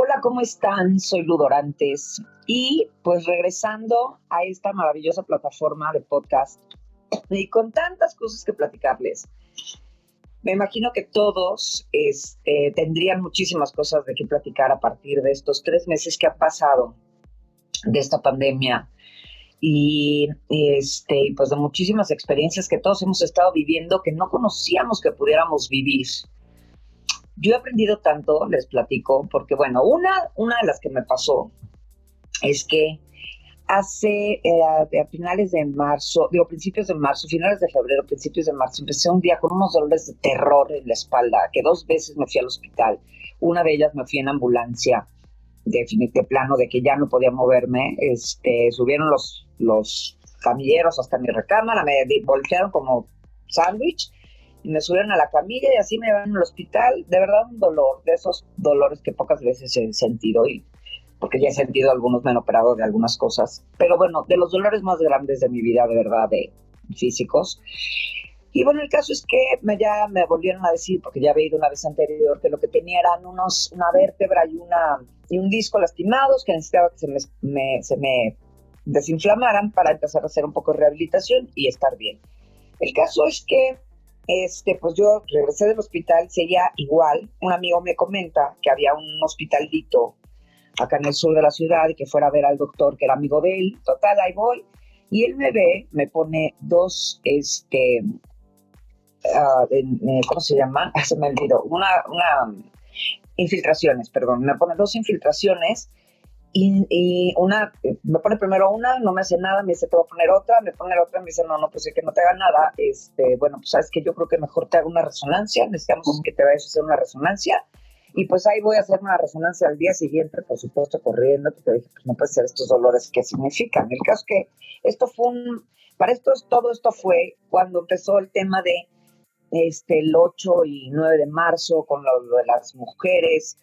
Hola, ¿cómo están? Soy Ludorantes y pues regresando a esta maravillosa plataforma de podcast y con tantas cosas que platicarles. Me imagino que todos este, tendrían muchísimas cosas de qué platicar a partir de estos tres meses que han pasado de esta pandemia y este, pues de muchísimas experiencias que todos hemos estado viviendo que no conocíamos que pudiéramos vivir. Yo he aprendido tanto, les platico, porque bueno, una, una de las que me pasó es que hace eh, a finales de marzo, digo principios de marzo, finales de febrero, principios de marzo, empecé un día con unos dolores de terror en la espalda, que dos veces me fui al hospital. Una de ellas me fui en ambulancia, de, de plano de que ya no podía moverme. Este, subieron los, los camilleros hasta mi recámara, me voltearon como sándwich me subieron a la camilla y así me van al hospital. De verdad, un dolor, de esos dolores que pocas veces he sentido, y, porque ya he sentido algunos, me han operado de algunas cosas. Pero bueno, de los dolores más grandes de mi vida, de verdad, de físicos. Y bueno, el caso es que me, ya me volvieron a decir, porque ya había ido una vez anterior, que lo que tenía eran unos, una vértebra y, una, y un disco lastimados, que necesitaba que se me, se me desinflamaran para empezar a hacer un poco de rehabilitación y estar bien. El caso es que este, pues yo regresé del hospital, seguía igual. Un amigo me comenta que había un hospitalito acá en el sur de la ciudad y que fuera a ver al doctor que era amigo de él. Total, ahí voy. Y él me ve, me pone dos, este, uh, ¿cómo se llama? se me olvidó. Una, una, infiltraciones, perdón. Me pone dos infiltraciones y, una, me pone primero una, no me hace nada, me dice, te voy a poner otra, me pone la otra, me dice, no, no, pues es que no te haga nada. Este, bueno, pues sabes que yo creo que mejor te haga una resonancia, necesitamos que te vayas a hacer una resonancia. Y pues ahí voy a hacer una resonancia al día siguiente, por supuesto, corriendo, porque dije, pues no puede ser estos dolores, ¿qué significan? El caso es que esto fue un, para esto, todo esto fue cuando empezó el tema de este, el 8 y 9 de marzo con lo de las mujeres,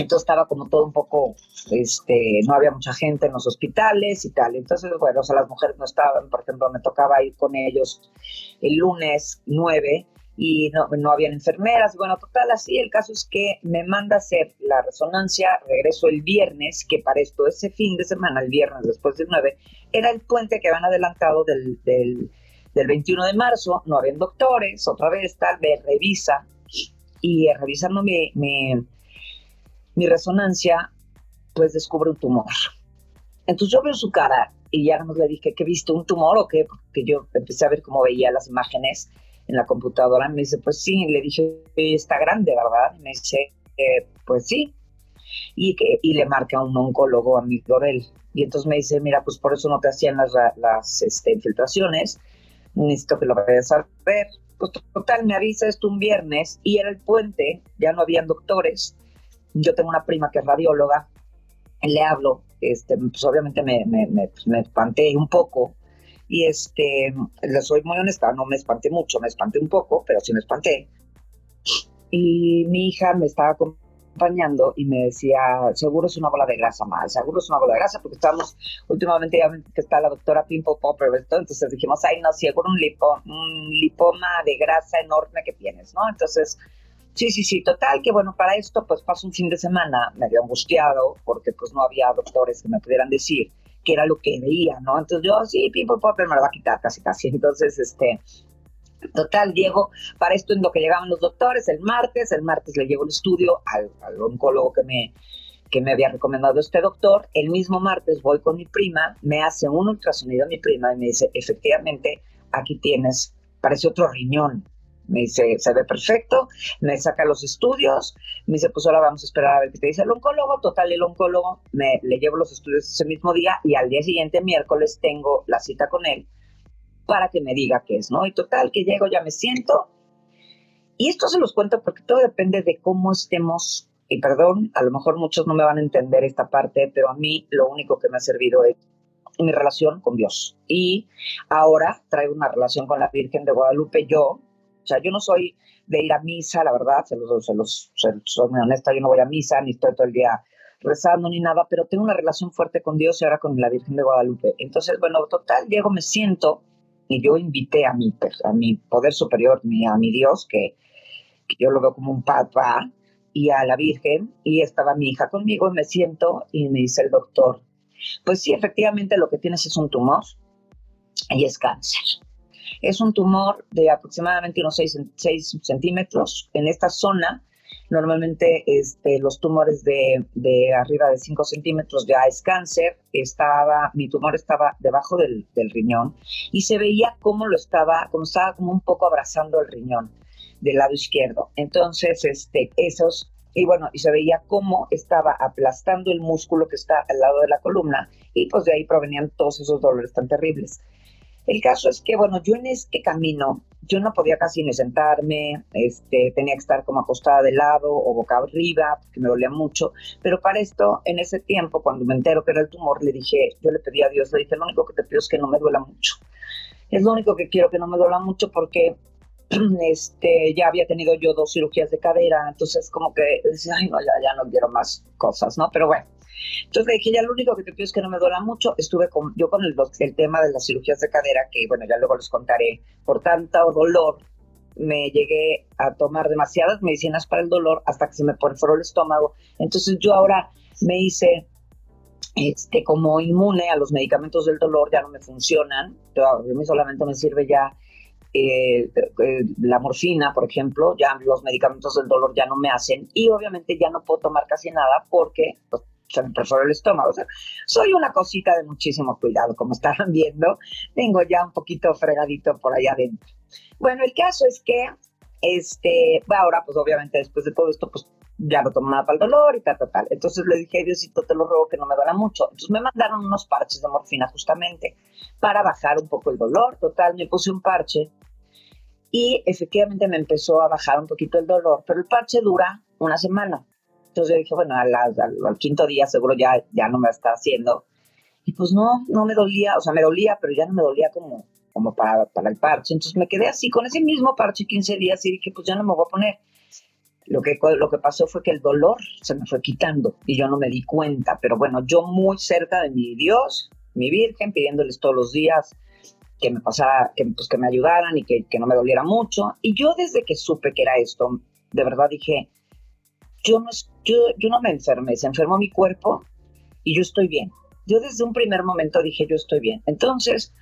entonces estaba como todo un poco, este, no había mucha gente en los hospitales y tal. Entonces, bueno, o sea, las mujeres no estaban, por ejemplo, me tocaba ir con ellos el lunes 9 y no, no habían enfermeras. Bueno, total, así el caso es que me manda a hacer la resonancia, regreso el viernes, que para esto ese fin de semana, el viernes después del 9, era el puente que habían adelantado del, del, del 21 de marzo, no habían doctores, otra vez tal, me revisa y revisando mi mi resonancia, pues descubre un tumor. Entonces yo veo su cara y ya no le dije, ¿qué viste? ¿Un tumor o qué? Porque yo empecé a ver cómo veía las imágenes en la computadora. Me dice, pues sí. Le dije, está grande, ¿verdad? me dice, eh, pues sí. Y, que, y le marca un oncólogo amigo de él. Y entonces me dice, mira, pues por eso no te hacían las, las este, infiltraciones. Necesito que lo vayas a ver. Pues total, me avisa esto un viernes y era el puente, ya no habían doctores yo tengo una prima que es radióloga, le hablo, este, pues obviamente me, me, me, pues, me espanté un poco y este, le soy muy honesta, no me espanté mucho, me espanté un poco, pero sí me espanté. Y mi hija me estaba acompañando y me decía, seguro es una bola de grasa más, seguro es una bola de grasa, porque estamos últimamente ya que está la doctora Pimple Popper, entonces dijimos, ay no, seguro un, lipo, un lipoma de grasa enorme que tienes, ¿no? Entonces Sí, sí, sí, total, que bueno, para esto pues pasó un fin de semana medio angustiado porque pues no había doctores que me pudieran decir qué era lo que veía, ¿no? Entonces yo, sí, Pimple Popper me lo va a quitar casi, casi. Entonces, este, total, llego, para esto en lo que llegaban los doctores, el martes, el martes le llevo el estudio al, al oncólogo que me, que me había recomendado este doctor. El mismo martes voy con mi prima, me hace un ultrasonido a mi prima y me dice, efectivamente, aquí tienes, parece otro riñón. Me dice, se ve perfecto, me saca los estudios, me dice, pues ahora vamos a esperar a ver qué te dice el oncólogo. Total, el oncólogo me le llevo los estudios ese mismo día y al día siguiente, miércoles, tengo la cita con él para que me diga qué es, ¿no? Y total, que llego, ya me siento. Y esto se los cuento porque todo depende de cómo estemos, y perdón, a lo mejor muchos no me van a entender esta parte, pero a mí lo único que me ha servido es mi relación con Dios. Y ahora traigo una relación con la Virgen de Guadalupe. Yo, o sea, yo no soy de ir a misa, la verdad, se los, se los, soy muy honesta, yo no voy a misa, ni estoy todo el día rezando ni nada, pero tengo una relación fuerte con Dios y ahora con la Virgen de Guadalupe. Entonces, bueno, total, llego, me siento y yo invité a mi, a mi poder superior, a mi Dios, que, que yo lo veo como un papá, y a la Virgen y estaba mi hija conmigo y me siento y me dice el doctor, pues sí, efectivamente lo que tienes es un tumor y es cáncer. Es un tumor de aproximadamente unos 6, 6 centímetros en esta zona. Normalmente este, los tumores de, arriba de 5 centímetros ya es cáncer. Estaba, mi tumor estaba debajo del, del riñón y se veía cómo lo estaba, como estaba como un poco abrazando el riñón del lado izquierdo. Entonces, este, esos, y bueno, y se veía cómo estaba aplastando el músculo que está al lado de la columna y pues de ahí provenían todos esos dolores tan terribles. El caso es que, bueno, yo en este camino, yo no podía casi ni sentarme, este, tenía que estar como acostada de lado o boca arriba, porque me dolía mucho, pero para esto, en ese tiempo, cuando me entero que era el tumor, le dije, yo le pedí a Dios, le dije, lo único que te pido es que no me duela mucho. Es lo único que quiero que no me duela mucho porque este, ya había tenido yo dos cirugías de cadera, entonces como que ay, no, ya, ya no quiero más cosas, ¿no? Pero bueno, entonces le dije, ya lo único que te pido es que no me duela mucho. Estuve con, yo con el, tema de las cirugías de cadera, que bueno, ya luego les contaré, por tanto dolor, me llegué a tomar demasiadas medicinas para el dolor hasta que se me perforó el estómago. Entonces yo ahora me hice este, como inmune a los medicamentos del dolor, ya no me funcionan. a mí solamente me sirve ya eh, eh, la morfina, por ejemplo, ya los medicamentos del dolor ya no me hacen y obviamente ya no puedo tomar casi nada porque pues, se me perforó el estómago. O sea, soy una cosita de muchísimo cuidado, como estaban viendo. Tengo ya un poquito fregadito por allá adentro. Bueno, el caso es que, este, ahora, pues obviamente después de todo esto, pues ya no tomo nada para el dolor y tal, tal, tal. Entonces le dije, Diosito, te lo ruego que no me duela mucho. Entonces me mandaron unos parches de morfina justamente para bajar un poco el dolor. Total, me puse un parche y efectivamente me empezó a bajar un poquito el dolor, pero el parche dura una semana. Entonces yo dije, bueno, al, al, quinto día seguro ya, ya no me está haciendo. Y pues no, no me dolía, o sea, me dolía, pero ya no me dolía como, como para, para el parche. Entonces me quedé así con ese mismo parche 15 días y dije, pues ya no me voy a poner. Lo que, lo que pasó fue que el dolor se me fue quitando y yo no me di cuenta. Pero bueno, yo muy cerca de mi Dios, mi Virgen, pidiéndoles todos los días que me pasara, que, pues, que me ayudaran y que, que no me doliera mucho. Y yo desde que supe que era esto, de verdad dije, yo no, yo, yo no me enfermé, se enfermó mi cuerpo y yo estoy bien. Yo desde un primer momento dije, yo estoy bien. Entonces,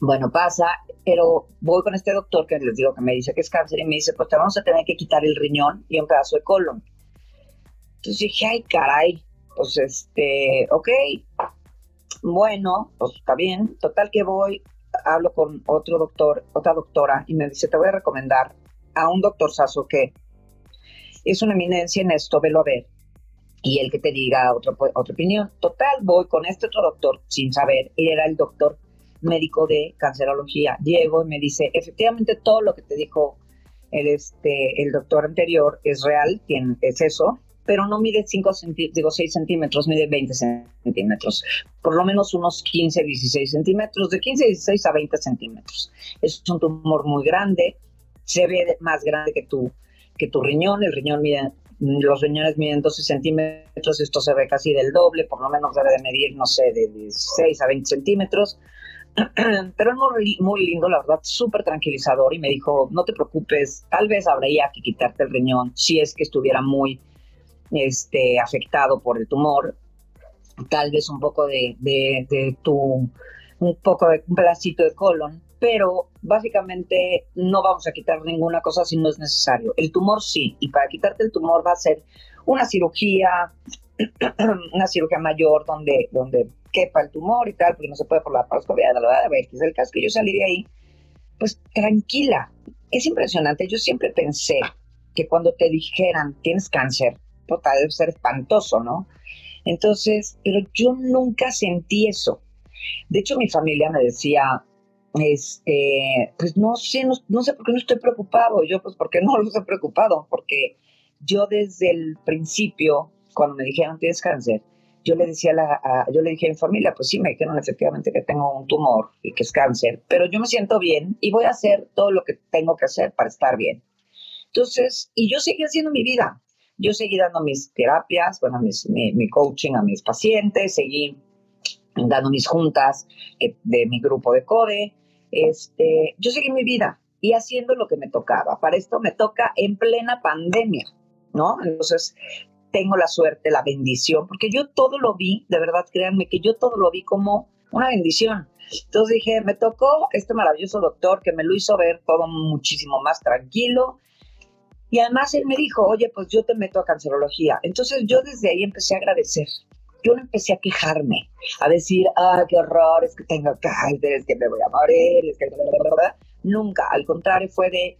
bueno, pasa, pero voy con este doctor que les digo que me dice que es cáncer y me dice, pues te vamos a tener que quitar el riñón y un pedazo de colon. Entonces dije, ay, caray, pues este, ok, bueno, pues está bien, total que voy, hablo con otro doctor, otra doctora, y me dice, te voy a recomendar a un doctor Sasso que es una eminencia en esto, velo a ver. Y el que te diga otra, otra opinión. Total, voy con este otro doctor sin saber, era el doctor médico de cancerología. Llego y me dice, efectivamente todo lo que te dijo el, este, el doctor anterior es real, es eso, pero no mide 5 digo 6 centímetros, mide 20 centímetros, por lo menos unos 15, 16 centímetros, de 15, 16 a 20 centímetros. Es un tumor muy grande, se ve más grande que tu, que tu riñón, el riñón mide, los riñones miden 12 centímetros, esto se ve casi del doble, por lo menos debe de medir, no sé, de 16 a 20 centímetros. Pero es muy, muy lindo, la verdad, súper tranquilizador y me dijo, no te preocupes, tal vez habría que quitarte el riñón si es que estuviera muy este, afectado por el tumor, tal vez un poco de, de, tu, un poco de un pedacito de colon, pero básicamente no vamos a quitar ninguna cosa si no es necesario. El tumor sí, y para quitarte el tumor va a ser una cirugía, una cirugía mayor donde, donde quepa el tumor y tal, porque no se puede por la paroscopia, de la ver, que es el caso que yo salí de ahí, pues tranquila. Es impresionante, yo siempre pensé que cuando te dijeran tienes cáncer, total, debe ser espantoso, ¿no? Entonces, pero yo nunca sentí eso. De hecho, mi familia me decía, este, pues no sé, no, sé por qué no estoy preocupado. Yo, pues, porque no lo estoy preocupado? Porque yo desde el principio, cuando me dijeron tienes cáncer, yo le decía a, la, yo le dije a mi familia, pues sí, me dijeron efectivamente que tengo un tumor y que es cáncer, pero yo me siento bien y voy a hacer todo lo que tengo que hacer para estar bien. Entonces, y yo seguí haciendo mi vida. Yo seguí dando mis terapias, bueno, mi, coaching a mis pacientes, seguí dando mis juntas eh, de mi grupo de CODE. Este, yo seguí mi vida y haciendo lo que me tocaba. Para esto me toca en plena pandemia. ¿no? Entonces, tengo la suerte, la bendición, porque yo todo lo vi, de verdad, créanme que yo todo lo vi como una bendición. Entonces dije, me tocó este maravilloso doctor que me lo hizo ver todo muchísimo más tranquilo. Y además él me dijo, oye, pues yo te meto a cancerología. Entonces yo desde ahí empecé a agradecer. Yo no empecé a quejarme, a decir, ah, qué horror, es que tengo cáncer, es que me voy a morir, es que... Nunca, al contrario, fue de,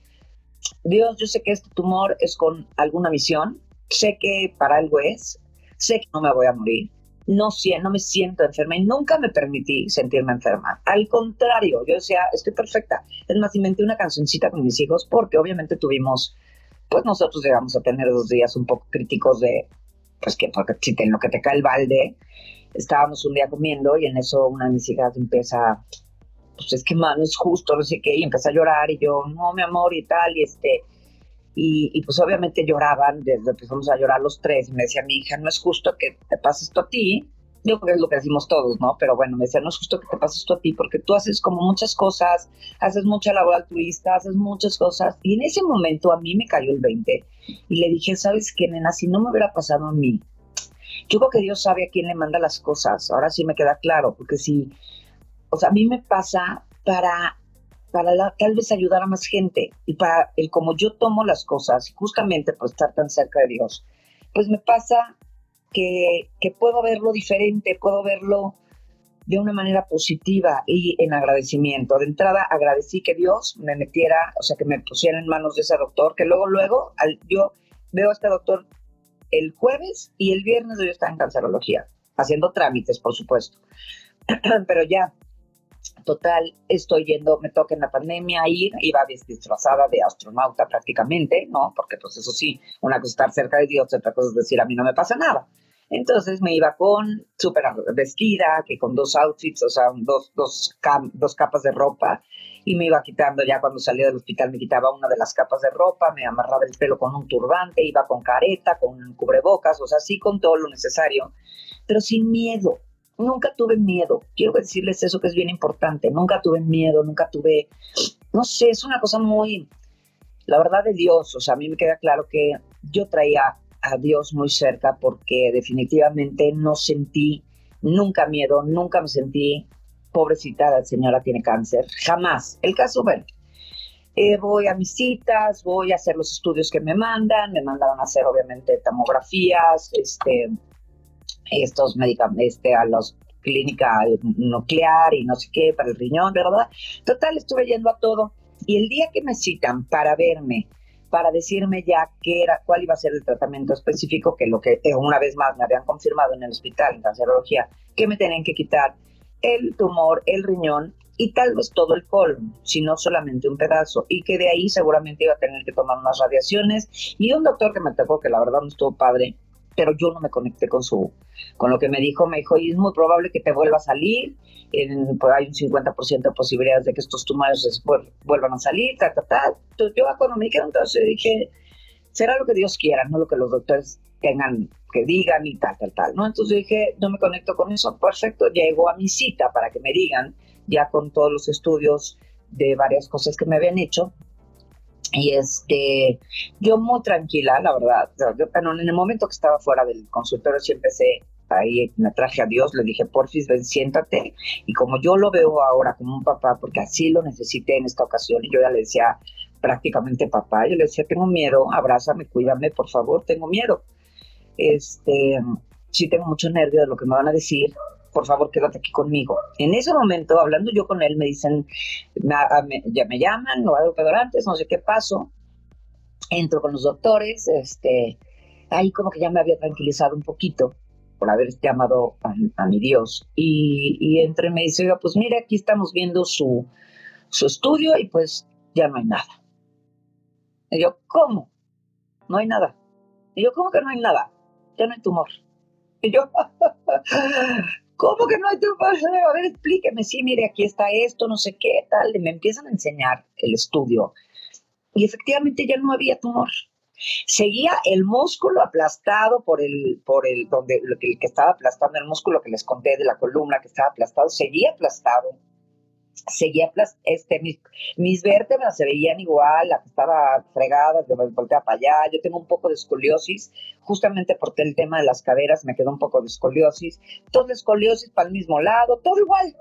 Dios, yo sé que este tumor es con alguna misión, sé que para algo es, sé que no me voy a morir, no, no me siento enferma y nunca me permití sentirme enferma. Al contrario, yo decía, estoy perfecta. Es más, inventé una cancioncita con mis hijos porque obviamente tuvimos, pues nosotros llegamos a tener dos días un poco críticos de, pues que porque si te, en lo que te cae el balde, estábamos un día comiendo y en eso una de mis hijas empieza, pues es que mano es justo, no sé qué, y empieza a llorar y yo, no, mi amor y tal, y este, y, pues obviamente lloraban, desde empezamos a llorar los tres, y me decía mi hija, no es justo que te pase esto a ti, yo creo que es lo que decimos todos, ¿no? Pero bueno, me decía, no es justo que te pase esto a ti, porque tú haces como muchas cosas, haces mucha labor altruista, haces muchas cosas, y en ese momento a mí me cayó el 20, y le dije, ¿sabes qué, nena? Si no me hubiera pasado a mí, yo creo que Dios sabe a quién le manda las cosas, ahora sí me queda claro, porque si, o sea, a mí me pasa para para tal vez ayudar a más gente y para el como yo tomo las cosas, justamente por estar tan cerca de Dios, pues me pasa que, puedo verlo diferente, puedo verlo de una manera positiva y en agradecimiento. De entrada agradecí que Dios me metiera, o sea, que me pusiera en manos de ese doctor, que luego, luego, al, yo veo a este doctor el jueves y el viernes yo estaba en cancerología, haciendo trámites, por supuesto. Pero ya, Total, estoy yendo, me toca en la pandemia ir, iba disfrazada de astronauta prácticamente, ¿no? Porque pues eso sí, una cosa es estar cerca de Dios, otra cosa es decir, a mí no me pasa nada. Entonces me iba con súper vestida, que con dos outfits, o sea, dos, dos, dos capas de ropa, y me iba quitando, ya cuando salía del hospital me quitaba una de las capas de ropa, me amarraba el pelo con un turbante, iba con careta, con cubrebocas, o sea, sí con todo lo necesario, pero sin miedo, nunca tuve miedo. Quiero decirles eso que es bien importante. Nunca tuve miedo, nunca tuve, no sé, es una cosa muy, la verdad de Dios, o sea, a mí me queda claro que yo traía a Dios muy cerca porque definitivamente no sentí nunca miedo, nunca me sentí pobrecita, la señora tiene cáncer, jamás. El caso, bueno, eh, voy a mis citas, voy a hacer los estudios que me mandan, me mandaron a hacer obviamente tomografías, este, estos medicamentos, este, a los clínica nuclear y no sé qué para el riñón, ¿verdad? Total, estuve yendo a todo. Y el día que me citan para verme, para decirme ya qué era, cuál iba a ser el tratamiento específico, que lo que eh, una vez más me habían confirmado en el hospital, en cancerología, que me tenían que quitar el tumor, el riñón y tal vez todo el colon, si no solamente un pedazo, y que de ahí seguramente iba a tener que tomar unas radiaciones. Y un doctor que me tocó, que la verdad no estuvo padre, pero yo no me conecté con su, con lo que me dijo, me dijo, y es muy probable que te vuelva a salir, en, pues hay un 50% de posibilidades de que estos tumores vuelvan a salir, ta, ta, ta. Entonces yo cuando me dijeron, entonces dije, será lo que Dios quiera, no lo que los doctores tengan que digan y tal, tal, tal, ¿no? Entonces dije, no me conecto con eso, perfecto, llego a mi cita para que me digan, ya con todos los estudios de varias cosas que me habían hecho, y este, yo muy tranquila, la verdad. en el momento que estaba fuera del consultorio, sí empecé ahí, me traje a Dios, le dije, porfis, ven, siéntate. Y como yo lo veo ahora como un papá, porque así lo necesité en esta ocasión, y yo ya le decía prácticamente papá, yo le decía, tengo miedo, abrázame, cuídame, por favor, tengo miedo. Este, sí tengo mucho nervio de lo que me van a decir, por favor, quédate aquí conmigo. En ese momento, hablando yo con él, me dicen, ya me llaman, no algo peor antes, no sé qué pasó. Entro con los doctores, este, ahí como que ya me había tranquilizado un poquito por haber llamado a, mi Dios. Y, y entre me dice, pues mire, aquí estamos viendo su, su estudio y pues ya no hay nada. Y yo, ¿cómo? No hay nada. Y yo, ¿cómo que no hay nada? Ya no hay tumor. Y yo, ¿Cómo que no hay tumor? A ver, explíqueme. Sí, mire, aquí está esto, no sé qué, tal. Y me empiezan a enseñar el estudio. Y efectivamente ya no había tumor. Seguía el músculo aplastado por el, por el, donde, el que estaba aplastando, el músculo que les conté de la columna que estaba aplastado, seguía aplastado. Seguía, este, mis, mis, vértebras se veían igual, la que estaba fregada, de voltear para allá, yo tengo un poco de escoliosis, justamente porque el tema de las caderas me quedó un poco de escoliosis, todo escoliosis para el mismo lado, todo igual,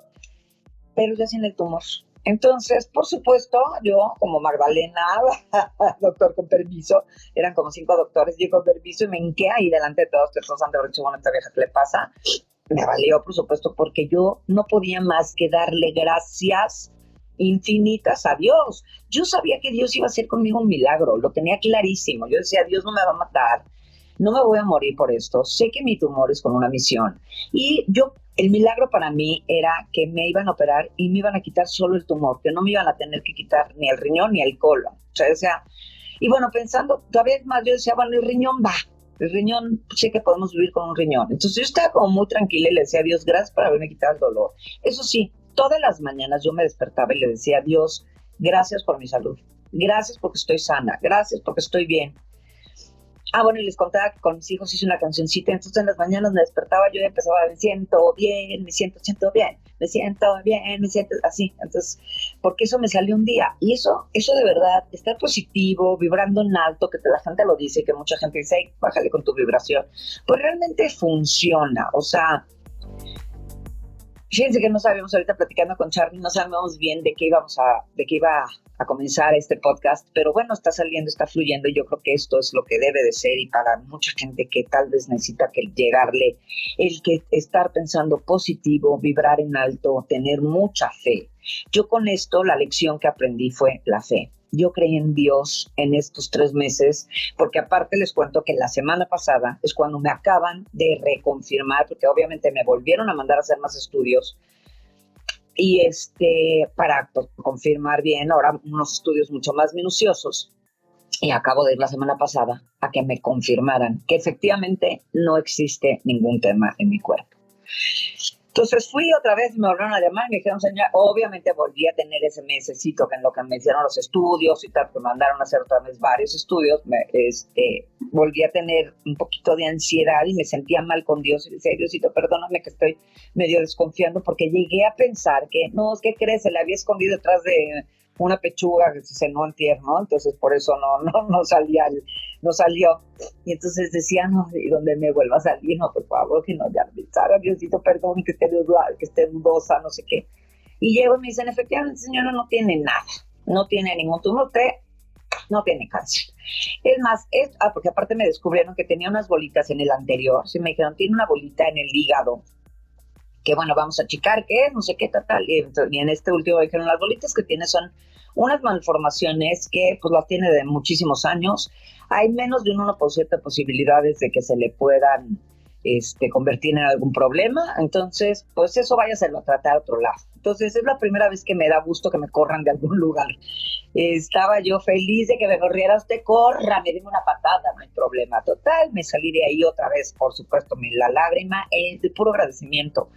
pero ya sin el tumor. Entonces, por supuesto, yo como Magdalena, doctor con permiso, eran como cinco doctores, yo con permiso y me hinqué ahí delante de todos, dicho, bueno, esta vieja, ¿qué le pasa? Me valió, por supuesto, porque yo no podía más que darle gracias infinitas a Dios. Yo sabía que Dios iba a hacer conmigo un milagro, lo tenía clarísimo. Yo decía, Dios no me va a matar, no me voy a morir por esto, sé que mi tumor es con una misión. Y yo, el milagro para mí era que me iban a operar y me iban a quitar solo el tumor, que no me iban a tener que quitar ni el riñón ni el colon. O sea, o sea y bueno, pensando todavía más, yo decía, bueno, el riñón va, el riñón, sé que podemos vivir con un riñón. Entonces yo estaba como muy tranquila y le decía a Dios, gracias por haberme quitado el dolor. Eso sí, todas las mañanas yo me despertaba y le decía a Dios, gracias por mi salud, gracias porque estoy sana, gracias porque estoy bien, Ah, bueno, y les contaba que con mis hijos hice una cancioncita, entonces en las mañanas me despertaba yo empezaba, me siento bien, me siento, siento bien, me siento bien, me siento así. Entonces, porque eso me salió un día. Y eso, eso de verdad, estar positivo, vibrando en alto, que la gente lo dice, que mucha gente dice, bájale con tu vibración, pues realmente funciona. O sea, Fíjense que no sabíamos ahorita platicando con Charlie, no sabíamos bien de qué íbamos a, de qué iba a comenzar este podcast, pero bueno, está saliendo, está fluyendo y yo creo que esto es lo que debe de ser y para mucha gente que tal vez necesita que llegarle el que estar pensando positivo, vibrar en alto, tener mucha fe. Yo con esto la lección que aprendí fue la fe yo creí en Dios en estos tres meses, porque aparte les cuento que la semana pasada es cuando me acaban de reconfirmar, porque obviamente me volvieron a mandar a hacer más estudios, y este, para confirmar bien, ahora unos estudios mucho más minuciosos, y acabo de ir la semana pasada a que me confirmaran que efectivamente no existe ningún tema en mi cuerpo. Entonces fui otra vez, me volvieron a llamar y me dijeron, señora, obviamente volví a tener ese mesecito que en lo que me hicieron los estudios y tal, que mandaron a hacer otra vez varios estudios, me, este, volví a tener un poquito de ansiedad y me sentía mal con Dios y le decía, Diosito, perdóname que estoy medio desconfiando porque llegué a pensar que, no, es que crees, se le había escondido detrás de una pechuga que se cenó en tierno, entonces por eso no, no, no salía, no salió. Y entonces decía, no, y donde me vuelva a salir, no, por favor, que no, ya, Sara, Diosito, perdón, que esté dudosa, que esté dudosa, no sé qué. Y llego y me dicen, efectivamente, señora, no tiene nada, no tiene ningún tumor, usted no tiene cáncer. Es más, es, ah, porque aparte me descubrieron que tenía unas bolitas en el anterior, sí me dijeron, tiene una bolita en el hígado, que bueno, vamos a checar qué es, no sé qué, tal, tal. Y, en este último dijeron, las bolitas que tiene son unas malformaciones que pues las tiene de muchísimos años. Hay menos de un 1% de posibilidades de que se le puedan este, convertir en algún problema. Entonces, pues eso váyaselo a tratar a otro lado. Entonces, es la primera vez que me da gusto que me corran de algún lugar. Estaba yo feliz de que me corriera usted, corra, me dime una patada, no hay problema. Total, me salí de ahí otra vez, por supuesto, me la lágrima es de puro agradecimiento.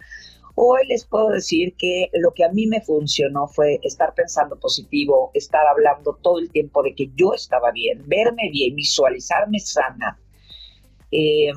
Hoy les puedo decir que lo que a mí me funcionó fue estar pensando positivo, estar hablando todo el tiempo de que yo estaba bien, verme bien, visualizarme sana. Eh,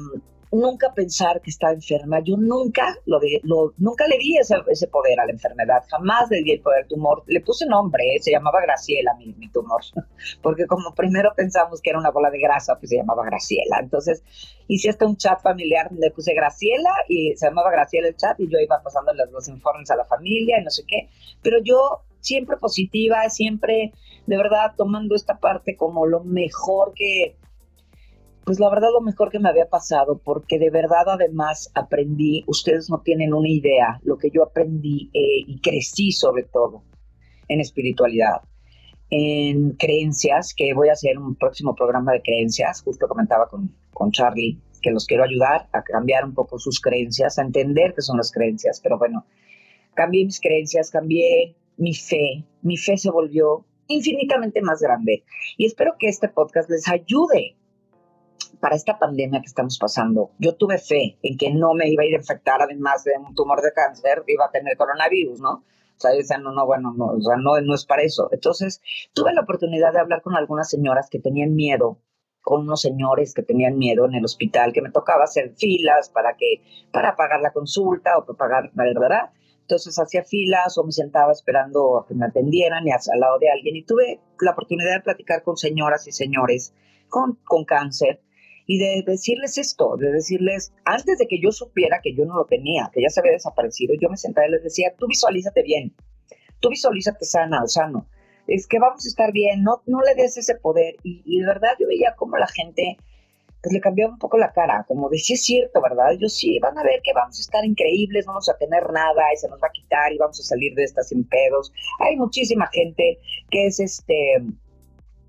nunca pensar que estaba enferma. Yo nunca lo, lo nunca le di ese, ese, poder a la enfermedad, jamás le di el poder al tumor. Le puse nombre, ¿eh? se llamaba Graciela mi, mi, tumor, porque como primero pensamos que era una bola de grasa, pues se llamaba Graciela. Entonces hice hasta un chat familiar le puse Graciela y se llamaba Graciela el chat y yo iba pasando los, los informes a la familia y no sé qué. Pero yo siempre positiva, siempre de verdad tomando esta parte como lo mejor que pues la verdad lo mejor que me había pasado, porque de verdad además aprendí, ustedes no tienen una idea, lo que yo aprendí eh, y crecí sobre todo en espiritualidad, en creencias, que voy a hacer un próximo programa de creencias, justo comentaba con, con Charlie, que los quiero ayudar a cambiar un poco sus creencias, a entender qué son las creencias, pero bueno, cambié mis creencias, cambié mi fe, mi fe se volvió infinitamente más grande y espero que este podcast les ayude para esta pandemia que estamos pasando, yo tuve fe en que no me iba a ir a infectar, además de un tumor de cáncer, iba a tener coronavirus, ¿no? O sea, yo decía, no, no, bueno, no, o sea, no, no es para eso. Entonces, tuve la oportunidad de hablar con algunas señoras que tenían miedo, con unos señores que tenían miedo en el hospital, que me tocaba hacer filas para que, para pagar la consulta o para pagar, ¿verdad? Entonces hacía filas o me sentaba esperando a que me atendieran y al lado de alguien. Y tuve la oportunidad de platicar con señoras y señores con, con cáncer y de decirles esto, de decirles, antes de que yo supiera que yo no lo tenía, que ya se había desaparecido, yo me sentaba y les decía, tú visualízate bien, tú visualízate sana o sano, es que vamos a estar bien, no, no le des ese poder. Y, de verdad yo veía como la gente pues le cambió un poco la cara, como de sí es cierto, ¿verdad? Yo sí, van a ver que vamos a estar increíbles, vamos a tener nada y se nos va a quitar y vamos a salir de estas sin pedos. Hay muchísima gente que es este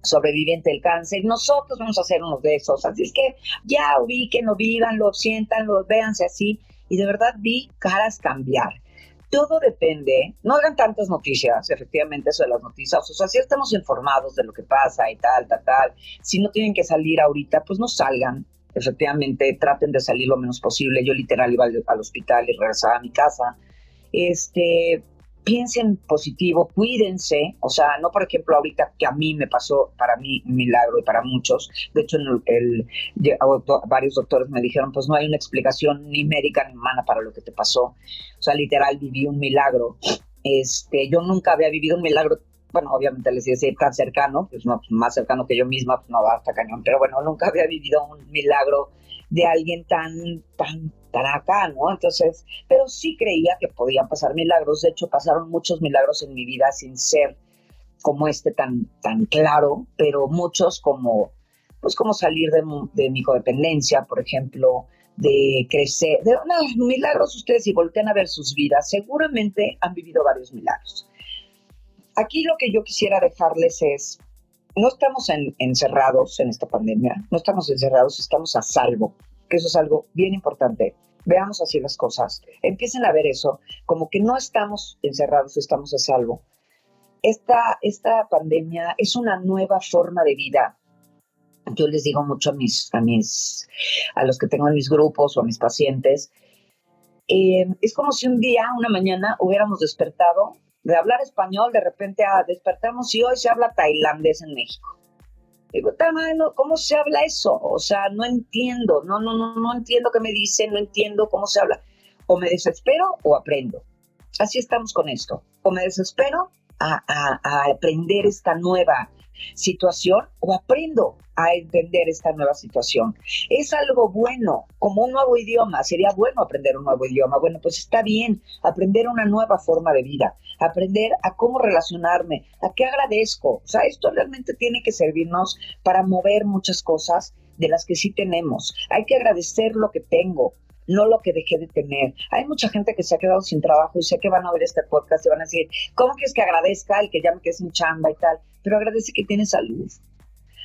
sobreviviente del cáncer, nosotros vamos a ser unos de esos, así es que ya ubiquen, vivan, lo sientan, lo véanse así, y de verdad vi caras cambiar. Todo depende, no hagan tantas noticias, efectivamente, eso de las noticias, o sea, si estamos informados de lo que pasa y tal, tal, tal, si no tienen que salir ahorita, pues no salgan, efectivamente, traten de salir lo menos posible, yo literal iba al, al hospital y regresaba a mi casa, este, piensen positivo, cuídense, o sea, no por ejemplo ahorita que a mí me pasó, para mí un milagro y para muchos, de hecho el, varios doctores me dijeron, pues no hay una explicación ni médica ni humana para lo que te pasó, o sea, literal viví un milagro, este, yo nunca había vivido un milagro, bueno, obviamente les decía tan cercano, pues más cercano que yo misma, pues no, hasta cañón, pero bueno, nunca había vivido un milagro de alguien tan, tan tan acá, ¿no? Entonces, pero sí creía que podían pasar milagros. De hecho, pasaron muchos milagros en mi vida sin ser como este tan, tan claro, pero muchos como, pues como salir de, mi codependencia, por ejemplo, de crecer, de no, milagros ustedes si voltean a ver sus vidas, seguramente han vivido varios milagros. Aquí lo que yo quisiera dejarles es, no estamos encerrados en esta pandemia, no estamos encerrados, estamos a salvo que eso es algo bien importante. Veamos así las cosas. Empiecen a ver eso, como que no estamos encerrados, estamos a salvo. Esta, esta pandemia es una nueva forma de vida. Yo les digo mucho a mis, a mis, a los que tengo en mis grupos o a mis pacientes, eh, es como si un día, una mañana, hubiéramos despertado de hablar español, de repente ah, despertamos y hoy se habla tailandés en México. Digo, ¿cómo se habla eso? O sea, no entiendo, no, no, no, no entiendo qué me dicen, no entiendo cómo se habla. O me desespero o aprendo. Así estamos con esto. O me desespero a, a aprender esta nueva situación o aprendo a entender esta nueva situación. Es algo bueno, como un nuevo idioma, sería bueno aprender un nuevo idioma. Bueno, pues está bien aprender una nueva forma de vida, aprender a cómo relacionarme, a qué agradezco. O sea, esto realmente tiene que servirnos para mover muchas cosas de las que sí tenemos. Hay que agradecer lo que tengo, no lo que dejé de tener. Hay mucha gente que se ha quedado sin trabajo y sé que van a ver este podcast y van a decir, ¿cómo quieres que agradezca el que ya me quedé sin chamba y tal? Pero agradece que tienes salud.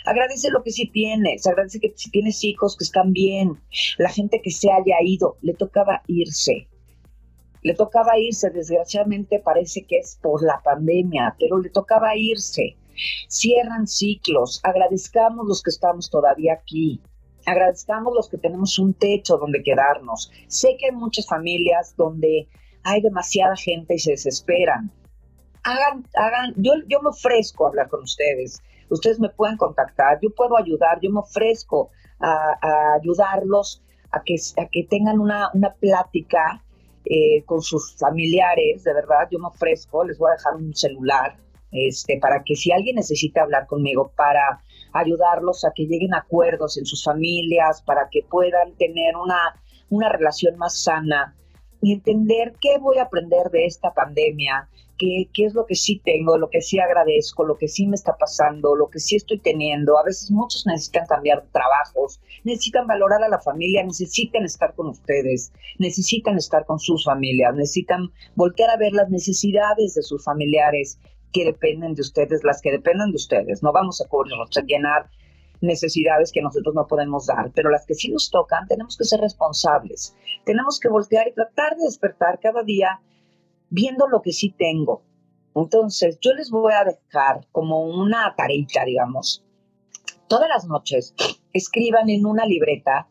Agradece lo que sí tienes, agradece que si tienes hijos que están bien, la gente que se haya ido, le tocaba irse. Le tocaba irse, desgraciadamente parece que es por la pandemia, pero le tocaba irse. Cierran ciclos, agradezcamos los que estamos todavía aquí, agradezcamos los que tenemos un techo donde quedarnos. Sé que hay muchas familias donde hay demasiada gente y se desesperan. Hagan, hagan, yo, yo me ofrezco a hablar con ustedes. Ustedes me pueden contactar, yo puedo ayudar, yo me ofrezco a, ayudarlos a que, a que tengan una, una plática eh, con sus familiares, de verdad, yo me ofrezco, les voy a dejar un celular este, para que si alguien necesita hablar conmigo para ayudarlos a que lleguen a acuerdos en sus familias, para que puedan tener una, una relación más sana y entender qué voy a aprender de esta pandemia, qué, qué es lo que sí tengo, lo que sí agradezco, lo que sí me está pasando, lo que sí estoy teniendo. A veces muchos necesitan cambiar trabajos, necesitan valorar a la familia, necesitan estar con ustedes, necesitan estar con sus familias, necesitan voltear a ver las necesidades de sus familiares que dependen de ustedes, las que dependen de ustedes. No vamos a cubrirnos, a llenar necesidades que nosotros no podemos dar, pero las que sí nos tocan, tenemos que ser responsables. Tenemos que voltear y tratar de despertar cada día viendo lo que sí tengo. Entonces, yo les voy a dejar como una tareita, digamos. Todas las noches escriban en una libreta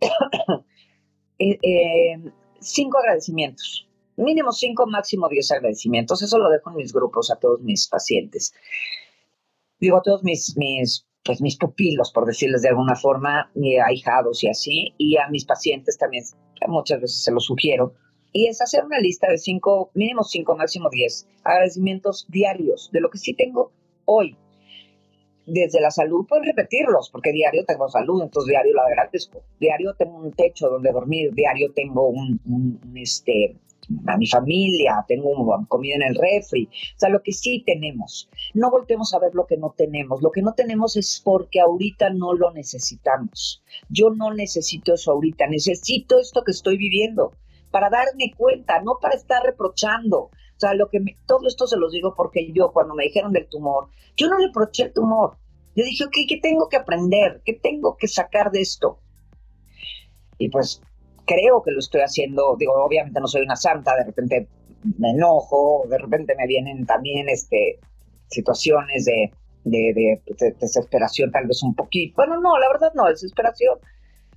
eh, eh, cinco agradecimientos mínimo cinco, máximo diez agradecimientos. Eso lo dejo en mis grupos a todos mis pacientes. Digo, a todos mis, mis, pues mis pupilos, por decirles de alguna forma, ahijados y así, y a mis pacientes también muchas veces se lo sugiero. Y es hacer una lista de cinco, mínimo cinco, máximo diez agradecimientos diarios de lo que sí tengo hoy. Desde la salud, puedo repetirlos, porque diario tengo salud, entonces diario la agradezco. Diario tengo un techo donde dormir, diario tengo un, un este, a mi familia, tengo comida en el refri, o sea, lo que sí tenemos. No voltemos a ver lo que no tenemos. Lo que no tenemos es porque ahorita no lo necesitamos. Yo no necesito eso ahorita, necesito esto que estoy viviendo para darme cuenta, no para estar reprochando. O sea, lo que todo esto se los digo porque yo cuando me dijeron del tumor, yo no reproché el tumor. Yo dije, ok, ¿qué tengo que aprender? ¿Qué tengo que sacar de esto? Y pues creo que lo estoy haciendo, digo, obviamente no soy una santa, de repente me enojo, de repente me vienen también este, situaciones de, de, desesperación, tal vez un poquito. Bueno, no, la verdad no, desesperación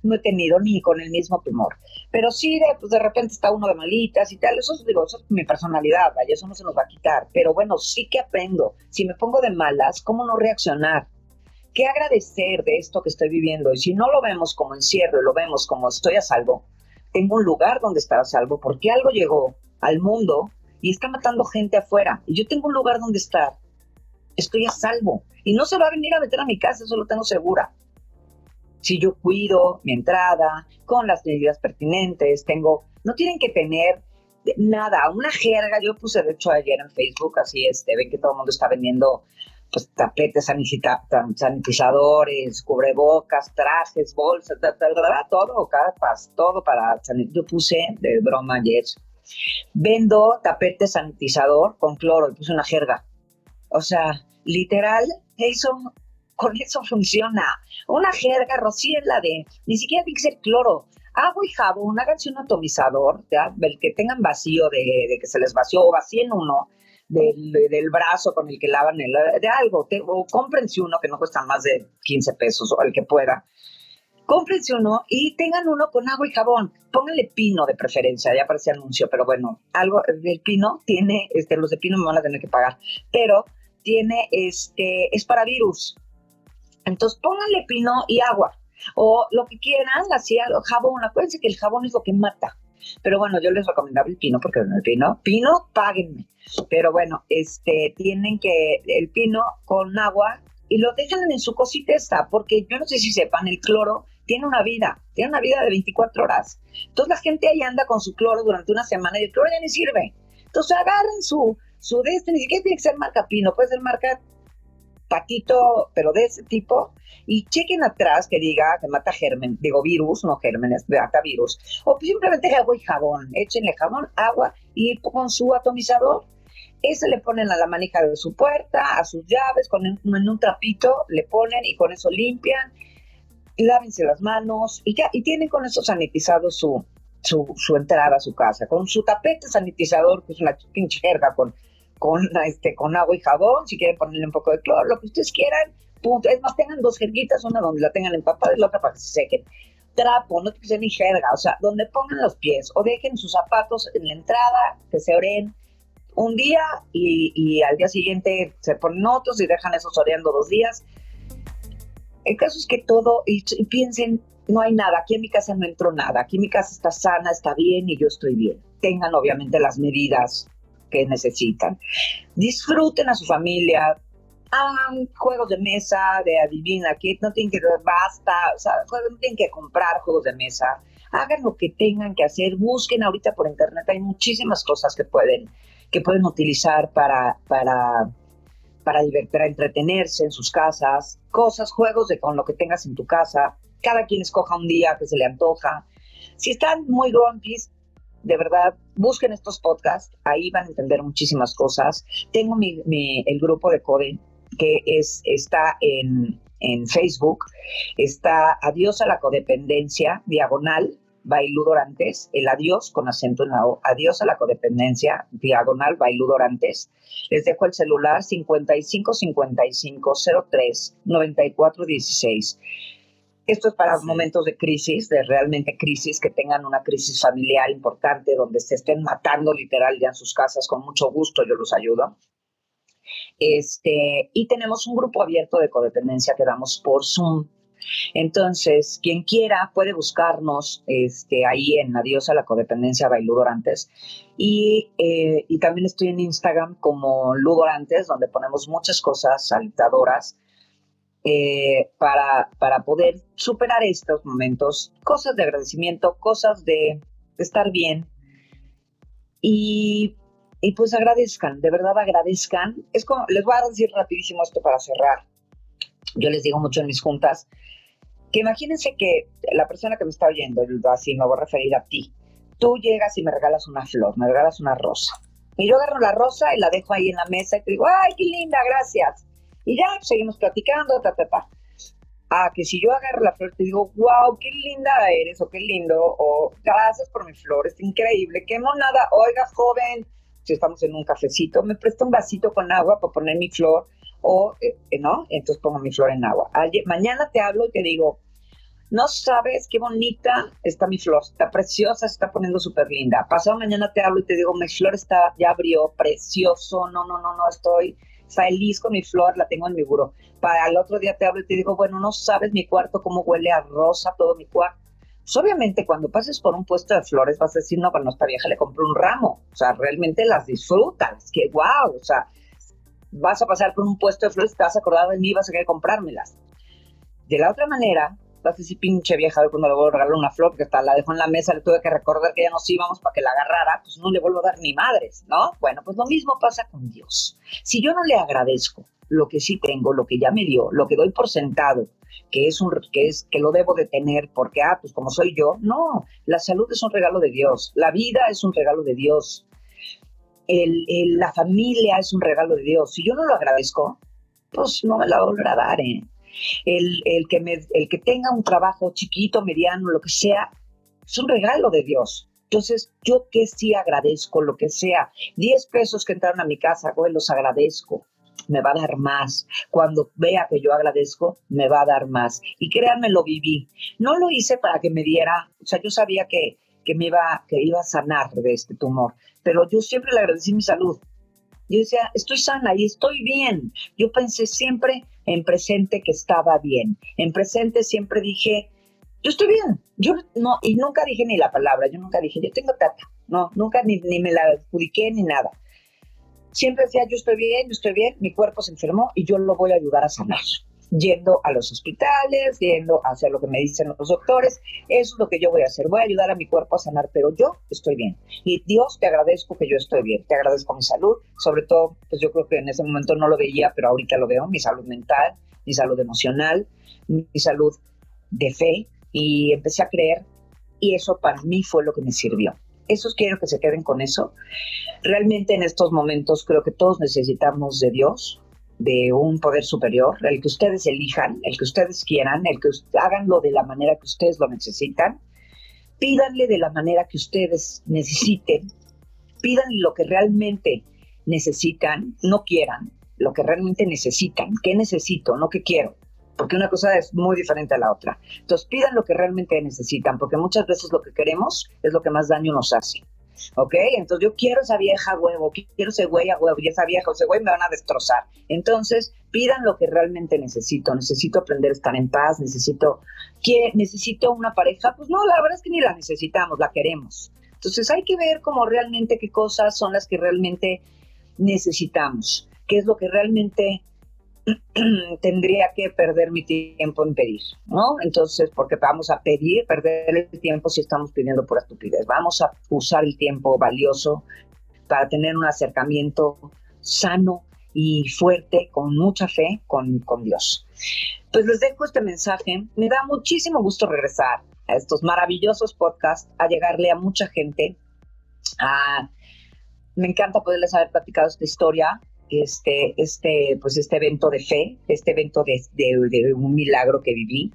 no he tenido ni con el mismo tumor. Pero sí, de, pues de repente está uno de malitas y tal, eso, digo, eso es mi personalidad, vaya, eso no se nos va a quitar. Pero bueno, sí que aprendo. Si me pongo de malas, ¿cómo no reaccionar? ¿Qué agradecer de esto que estoy viviendo? Y si no lo vemos como encierro, lo vemos como estoy a salvo, tengo un lugar donde estar a salvo, porque algo llegó al mundo y está matando gente afuera. Y yo tengo un lugar donde estar. Estoy a salvo. Y no se va a venir a meter a mi casa, eso lo tengo segura. Si yo cuido mi entrada con las medidas pertinentes, tengo, no tienen que tener nada, una jerga. Yo puse, de hecho, ayer en Facebook, así este, ven que todo el mundo está vendiendo pues, tapetes sanitizadores, cubrebocas, trajes, bolsas, todo, capas, todo para Yo puse de broma ayer. Vendo tapete sanitizador con cloro y puse una jerga. O sea, literal, eso, con eso funciona. Una jerga, la de, ni siquiera tiene que ser cloro. Agua y jabón, háganse un atomizador, ¿ya? el que tengan vacío de, de que se les vació o vacíen uno del, brazo con el que lavan el, de algo, o cómprense uno que no cuesta más de 15 pesos o el que pueda. Cómprense uno y tengan uno con agua y jabón. Pónganle pino de preferencia, ya parece anuncio, pero bueno, algo del pino tiene, este, los de pino me van a tener que pagar, pero tiene, este, es para virus. Entonces pónganle pino y agua o lo que quieran, así jabón. Acuérdense que el jabón es lo que mata. Pero bueno, yo les recomendaba el pino porque el pino, pino, páguenme. Pero bueno, este, tienen que, el pino con agua y lo dejan en su cosita esta, porque yo no sé si sepan, el cloro tiene una vida, tiene una vida de 24 horas. Entonces la gente ahí anda con su cloro durante una semana y el cloro ya ni sirve. Entonces agarren su, su de este, ni siquiera tiene que ser marca pino, puede ser marca patito, pero de ese tipo, y chequen atrás que diga que mata germen, digo virus, no gérmenes, mata virus, o simplemente agua y jabón, échenle jabón, agua y con su atomizador, ese le ponen a la manija de su puerta, a sus llaves, con en un trapito le ponen y con eso limpian, lávense las manos y ya, y tienen con eso sanitizado su, su, entrada a su casa, con su tapete sanitizador, que es una pinche jerga con con, este, con agua y jabón, si quieren ponerle un poco de cloro, lo que ustedes quieran, punto. Es más, tengan dos jerguitas, una donde la tengan empapada y la otra para que se sequen. Trapo, no tiene ni jerga, o sea, donde pongan los pies o dejen sus zapatos en la entrada, que se oren un día y, al día siguiente se ponen otros y dejan esos oreando dos días. El caso es que todo, y, y piensen, no hay nada, aquí en mi casa no entró nada, aquí en mi casa está sana, está bien y yo estoy bien. Tengan obviamente las medidas que necesitan. Disfruten a su familia, hagan juegos de mesa, de adivina, que no tienen que, basta, o sea, no tienen que comprar juegos de mesa, hagan lo que tengan que hacer, busquen ahorita por internet, hay muchísimas cosas que pueden, que pueden utilizar para, para, para divertir, entretenerse en sus casas, cosas, juegos de con lo que tengas en tu casa, cada quien escoja un día que se le antoja. Si están muy grumpy, de verdad, busquen estos podcasts, ahí van a entender muchísimas cosas. Tengo mi, el grupo de Code que es, está en, en Facebook, está Adiós a la codependencia, diagonal, Bailú Dorantes, el adiós con acento en la O, adiós a la codependencia, diagonal Bailú Dorantes. Les dejo el celular 55 55 03 94 16. Esto es para momentos de crisis, de realmente crisis, que tengan una crisis familiar importante, donde se estén matando literal ya en sus casas, con mucho gusto yo los ayudo. Este, y tenemos un grupo abierto de codependencia que damos por Zoom. Entonces, quien quiera puede buscarnos este, ahí en Adiós a la Codependencia by Ludorantes. Y, eh, y también estoy en Instagram como Ludorantes, donde ponemos muchas cosas alentadoras eh, para, para poder superar estos momentos, cosas de agradecimiento, cosas de, estar bien. Y, y, pues agradezcan, de verdad agradezcan. Es como, les voy a decir rapidísimo esto para cerrar. Yo les digo mucho en mis juntas, que imagínense que la persona que me está oyendo, así me voy a referir a ti, tú llegas y me regalas una flor, me regalas una rosa. Y yo agarro la rosa y la dejo ahí en la mesa y te digo, ay, qué linda, gracias. Y ya seguimos platicando, ta, ta, ta. Ah, que si yo agarro la flor te digo, wow, qué linda eres, o qué lindo, o gracias por mi flor, es increíble, qué monada, oiga, joven, si estamos en un cafecito, me presta un vasito con agua para poner mi flor, o, eh, ¿no? Entonces pongo mi flor en agua. mañana te hablo y te digo, no sabes qué bonita está mi flor, está preciosa, se está poniendo súper linda. Pasado mañana te hablo y te digo, mi flor está, ya abrió, precioso, no, no, no, no, estoy feliz con mi flor, la tengo en mi buró. Para el otro día te hablo y te digo, bueno, no sabes mi cuarto cómo huele a rosa todo mi cuarto. Pues obviamente cuando pases por un puesto de flores vas a decir, no, bueno, esta vieja le compró un ramo. O sea, realmente las disfrutas, que wow, o sea, vas a pasar por un puesto de flores, te vas a acordar de mí, vas a querer comprármelas. De la otra manera, vas a decir, pinche vieja, a ver cuando le voy a regalar una flor, porque hasta la dejó en la mesa, le tuve que recordar que ya nos íbamos para que la agarrara, pues no le vuelvo a dar ni madres, ¿no? Bueno, pues lo mismo pasa con Dios. Si yo no le agradezco lo que sí tengo, lo que ya me dio, lo que doy por sentado, que es un que es que lo debo de tener porque ah, pues como soy yo, no, la salud es un regalo de Dios, la vida es un regalo de Dios. El, la familia es un regalo de Dios. Si yo no lo agradezco, pues no me la volverá a dar, ¿eh? El, que el que tenga un trabajo chiquito, mediano, lo que sea, es un regalo de Dios. Entonces, yo que sí agradezco lo que sea. 10 pesos que entraron a mi casa, güey, los agradezco. Me va a dar más. Cuando vea que yo agradezco, me va a dar más. Y créanme, lo viví. No lo hice para que me diera, o sea, yo sabía que, que me iba, que iba a sanar de este tumor, pero yo siempre le agradecí mi salud. Yo decía, estoy sana y estoy bien. Yo pensé siempre en presente que estaba bien. En presente siempre dije, yo estoy bien. Yo no, y nunca dije ni la palabra, yo nunca dije, yo tengo tata. No, nunca ni, ni me la adjudiqué ni nada. Siempre decía, yo estoy bien, yo estoy bien, mi cuerpo se enfermó y yo lo voy a ayudar a sanar yendo a los hospitales, yendo a hacer lo que me dicen los doctores. Eso es lo que yo voy a hacer. Voy a ayudar a mi cuerpo a sanar, pero yo estoy bien. Y Dios, te agradezco que yo estoy bien. Te agradezco mi salud. Sobre todo, pues yo creo que en ese momento no lo veía, pero ahorita lo veo. Mi salud mental, mi salud emocional, mi salud de fe. Y empecé a creer. Y eso para mí fue lo que me sirvió. Eso quiero que se queden con eso. Realmente en estos momentos creo que todos necesitamos de Dios, de un poder superior, el que ustedes elijan, el que ustedes quieran, el que haganlo de la manera que ustedes lo necesitan, pídanle de la manera que ustedes necesiten, pídanle lo que realmente necesitan, no quieran, lo que realmente necesitan, qué necesito, no qué quiero, porque una cosa es muy diferente a la otra. Entonces pidan lo que realmente necesitan, porque muchas veces lo que queremos es lo que más daño nos hace. ¿Ok? Entonces yo quiero esa vieja huevo, quiero ese güey a huevo, y esa vieja o ese güey me van a destrozar. Entonces pidan lo que realmente necesito, necesito aprender a estar en paz, necesito, que necesito una pareja, pues no, la verdad es que ni la necesitamos, la queremos. Entonces hay que ver como realmente qué cosas son las que realmente necesitamos, qué es lo que realmente tendría que perder mi tiempo en pedir, ¿no? Entonces, porque vamos a pedir, perder el tiempo si estamos pidiendo por estupidez. Vamos a usar el tiempo valioso para tener un acercamiento sano y fuerte, con mucha fe, con, con Dios. Pues les dejo este mensaje. Me da muchísimo gusto regresar a estos maravillosos podcasts, a llegarle a mucha gente. me encanta poderles haber platicado esta historia este, este, pues este evento de fe, este evento de, de, un milagro que viví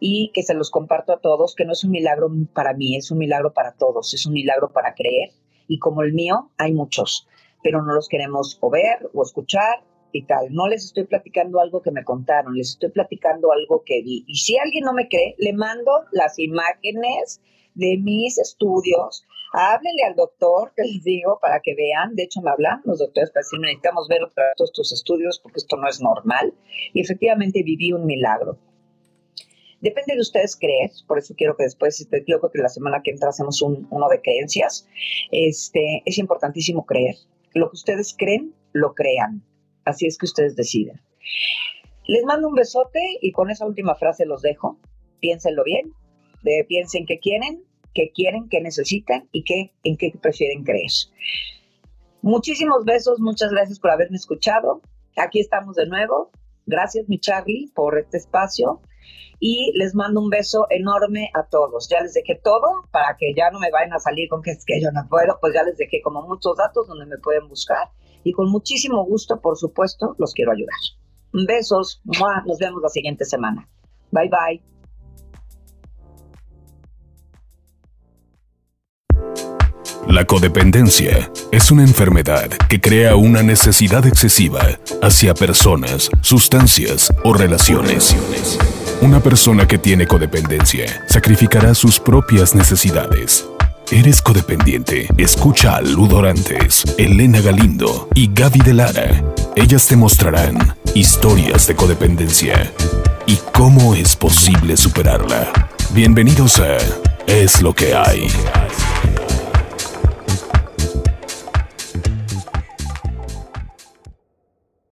y que se los comparto a todos, que no es un milagro para mí, es un milagro para todos, es un milagro para creer y como el mío hay muchos, pero no los queremos o ver o escuchar y tal. No les estoy platicando algo que me contaron, les estoy platicando algo que vi. Y si alguien no me cree, le mando las imágenes de mis estudios háblenle al doctor, que les digo, para que vean. De hecho, me hablan los doctores para decir, necesitamos ver todos tus estudios porque esto no es normal. Y efectivamente viví un milagro. Depende de ustedes creer, por eso quiero que después, este, yo creo que la semana que entra hacemos uno de creencias. Este, es importantísimo creer. Lo que ustedes creen, lo crean. Así es que ustedes deciden. Les mando un besote y con esa última frase los dejo. Piénsenlo bien, piensen qué quieren, qué quieren, qué necesitan y qué, en qué prefieren creer. Muchísimos besos, muchas gracias por haberme escuchado. Aquí estamos de nuevo. Gracias, mi Charlie, por este espacio. Y les mando un beso enorme a todos. Ya les dejé todo para que ya no me vayan a salir con que es que yo no puedo. Pues ya les dejé como muchos datos donde me pueden buscar. Y con muchísimo gusto, por supuesto, los quiero ayudar. Besos. Nos vemos la siguiente semana. Bye bye. La codependencia es una enfermedad que crea una necesidad excesiva hacia personas, sustancias o relaciones. Una persona que tiene codependencia sacrificará sus propias necesidades. ¿Eres codependiente? Escucha a Ludorantes, Elena Galindo y Gaby de Lara. Ellas te mostrarán historias de codependencia y cómo es posible superarla. Bienvenidos a Es lo que hay.